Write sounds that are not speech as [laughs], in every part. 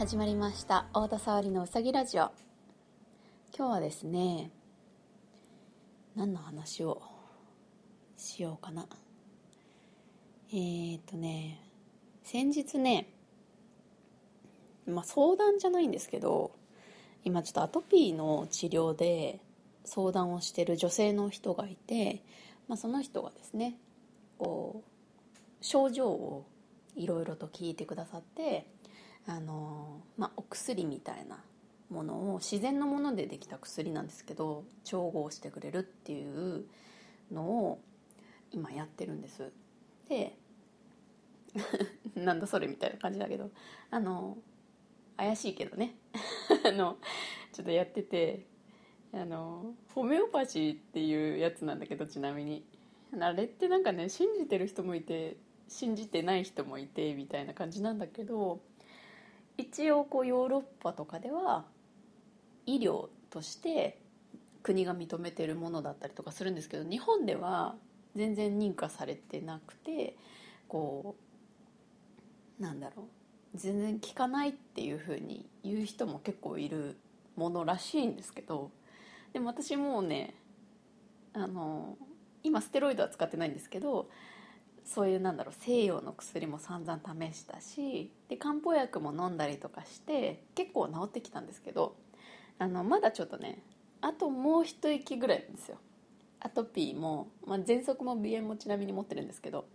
始まりました。太田沙織のうさぎラジオ。今日はですね何の話をしようかな。えー、っとね先日ねまあ相談じゃないんですけど今ちょっとアトピーの治療で相談をしてる女性の人がいて、まあ、その人がですねこう症状をいろいろと聞いてくださってあの、まあ、お薬みたいなものを自然のものでできた薬なんですけど調合してくれるっていうのを今やってるんです。で [laughs] なんだそれみたいな感じだけどあの怪しいけどね。[laughs] あのちょっとやっててあのホメオパシーっていうやつなんだけどちなみに。あれってなんかね信じてる人もいて信じてない人もいてみたいな感じなんだけど一応こうヨーロッパとかでは医療として国が認めてるものだったりとかするんですけど日本では全然認可されてなくてこうなんだろう全然効かないっていうふうに言う人も結構いるものらしいんですけどでも私もうねあの今ステロイドは使ってないんですけどそういうなんだろう西洋の薬も散々試したしで漢方薬も飲んだりとかして結構治ってきたんですけどあのまだちょっとねあともう一息ぐらいなんですよ。アトピーも、まあ、喘息も鼻炎もちなみに持ってるんですけど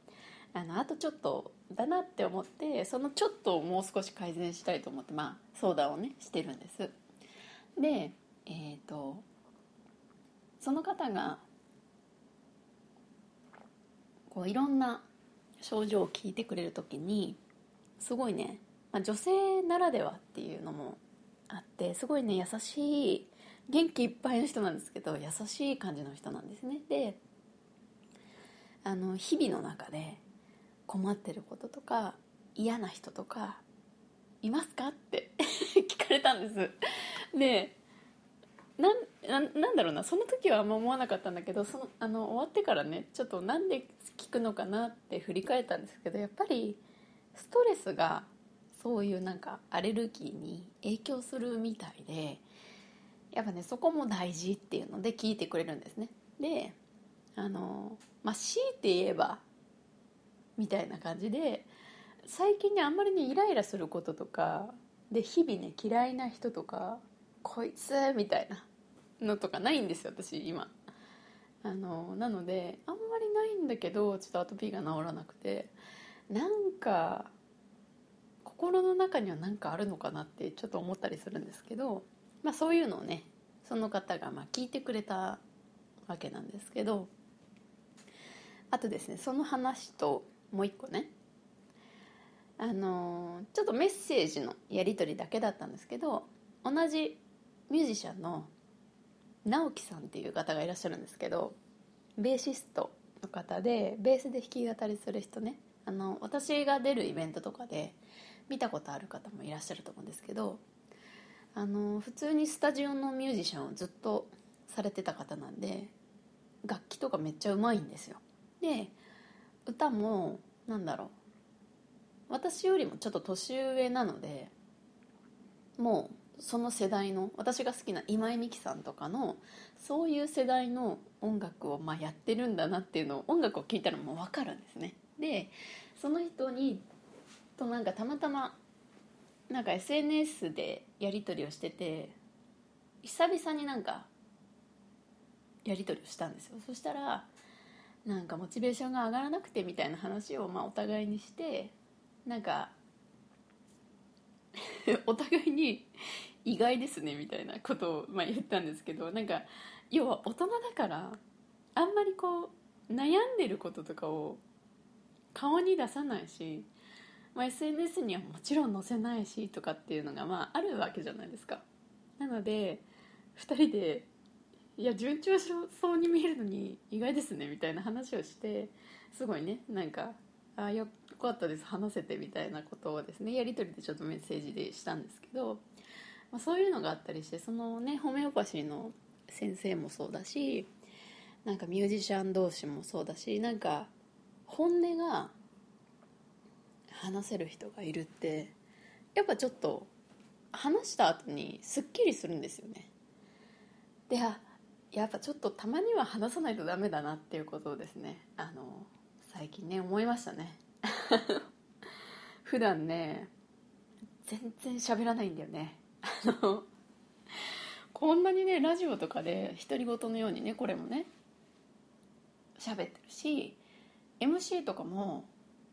あのあとちょっとだなって思ってそのちょっとをもう少し改善したいと思ってまあ相談をねしてるんです。でえっ、ー、とその方がこういろんな症状を聞いてくれる時にすごいね、まあ、女性ならではっていうのもあってすごいね優しい元気いっぱいの人なんですけど優しい感じの人なんですね。であの日々の中で困ってることとか嫌な人とかいますか？って [laughs] 聞かれたんです。でなんななんだろうなその時はあんま思わなかったんだけどそのあの終わってからねちょっとなんで聞くのかなって振り返ったんですけどやっぱりストレスがそういうなんかアレルギーに影響するみたいでやっぱねそこも大事っていうので聞いてくれるんですね。であのまあ強いて言えばみたいな感じで最近ねあんまりねイライラすることとかで日々ね嫌いな人とかこいつみたいなのとかないんですよ私今。あのなのであんまりないんだけどちょっとアトピーが治らなくて。なんか心の中には何かあるのかなってちょっと思ったりするんですけど、まあ、そういうのをねその方がまあ聞いてくれたわけなんですけどあとですねその話ともう一個ねあのちょっとメッセージのやり取りだけだったんですけど同じミュージシャンの直樹さんっていう方がいらっしゃるんですけどベーシストの方でベースで弾き語りする人ね。あの私が出るイベントとかで見たことある方もいらっしゃると思うんですけどあの普通にスタジオのミュージシャンをずっとされてた方なんで楽器とかめっちゃうまいんですよ。で歌もなんだろう。私よりもちょっと年上なのでもうその世代の私が好きな今井美樹さんとかのそういう世代の音楽をまあやってるんだなっていうのを音楽を聴いたらもう分かるんですね。でその人にとなんかたまたまなんか SNS でやり取りをしてて久々になんかやり取りをしたんですよ。そしたらなんかモチベーションが上がらなくてみたいな話をまあお互いにしてなんか [laughs] お互いに意外ですねみたいなことをまあ言ったんですけどなんか要は大人だからあんまりこう悩んでることとかを顔に出さないし、まあ、SNS にはもちろん載せないしとかっていうのがまああるわけじゃないですか。なので2人でいや順調そうに見えるのに意外ですねみたいな話をしてすごいねなんかあよかったです。話せてみたいなことをですね。やり取りでちょっとメッセージでしたんですけど、まあ、そういうのがあったりしてそのねホメオパシーの先生もそうだしなんかミュージシャン同士もそうだしなんか本音が話せる人がいるってやっぱちょっと話した後にすっきりするんですよね。であやっぱちょっとたまには話さないとダメだなっていうことをですねあの最近ね思いましたね。[laughs] 普段ね全然喋らないんだよね。あのこんなにねラジオとかで独り言のようにねこれもね喋ってるし MC とかも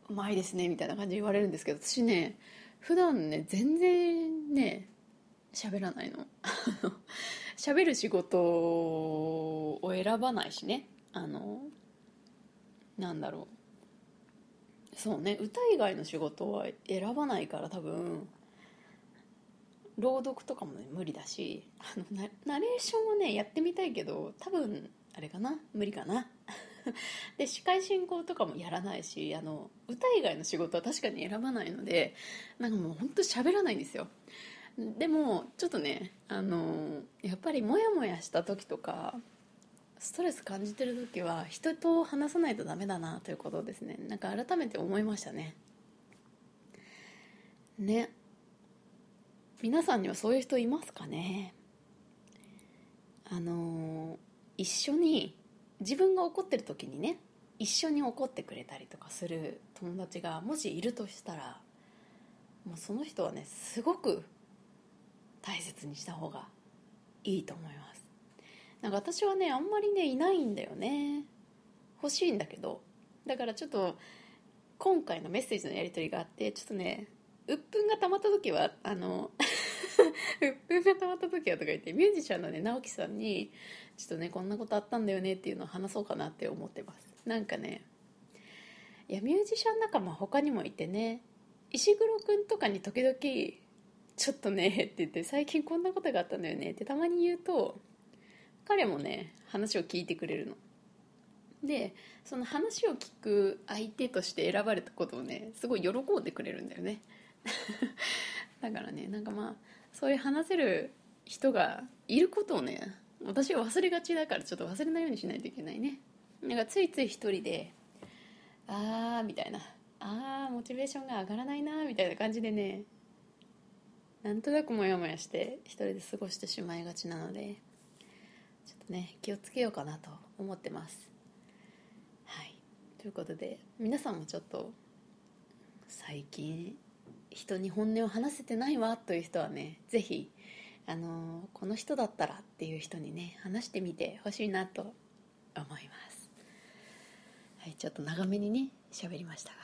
うまいですねみたいな感じで言われるんですけど私ね普段ね全然ね喋らないの。[laughs] 喋る仕事を選ばないしね。あのなんだろう。そうね。歌以外の仕事は選ばないから多分。朗読とかも、ね、無理だし。あのナレーションはねやってみたいけど多分あれかな。無理かな。[laughs] で司会進行とかもやらないしあの歌以外の仕事は確かに選ばないのでなんかもう本当喋らないんですよ。でもちょっとねあのやっぱりモヤモヤした時とかストレス感じてる時は人と話さないとダメだなということですね。なんか改めて思いましたね。ね。皆さんにはそういう人いますかね？あの一緒に自分が怒ってる時にね一緒に怒ってくれたりとかする友達がもしいるとしたらもうその人はねすごく大切にした方がいいと思います。なんか私はねあんまりねいないんだよね。欲しいんだけど。だからちょっと今回のメッセージのやり取りがあってちょっとね鬱憤が溜まった時はあの [laughs] 鬱憤が溜まった時はとか言ってミュージシャンのね直樹さんにちょっとねこんなことあったんだよねっていうのを話そうかなって思ってます。なんかねいやミュージシャン仲間他にもいてね石黒くんとかに時々「ちょっとね」って言って「最近こんなことがあったんだよね」ってたまに言うと彼もね話を聞いてくれるの。でその話を聞く相手として選ばれたことをねすごい喜んでくれるんだよね。[laughs] だからねなんかまあそういう話せる人がいることをね私は忘れがちだからちょっと忘れないようにしないといけないね。なんかついつい一人であーみたいなあーモチベーションが上がらないなみたいな感じでねなんとなくモヤモヤして一人で過ごしてしまいがちなのでとね気をつけようかなと思ってます。はい。ということで皆さんもちょっと最近人に本音を話せてないわという人はね是非あのこの人だったらっていう人にね話してみてほしいなと思います。はいちょっと長めにね喋りましたが。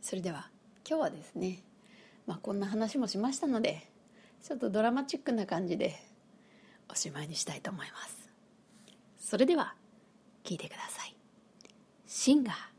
それでは今日はですねまあこんな話もしましたのでちょっとドラマチックな感じでおしまいにしたいと思います。それでは聞いてください。シンガー。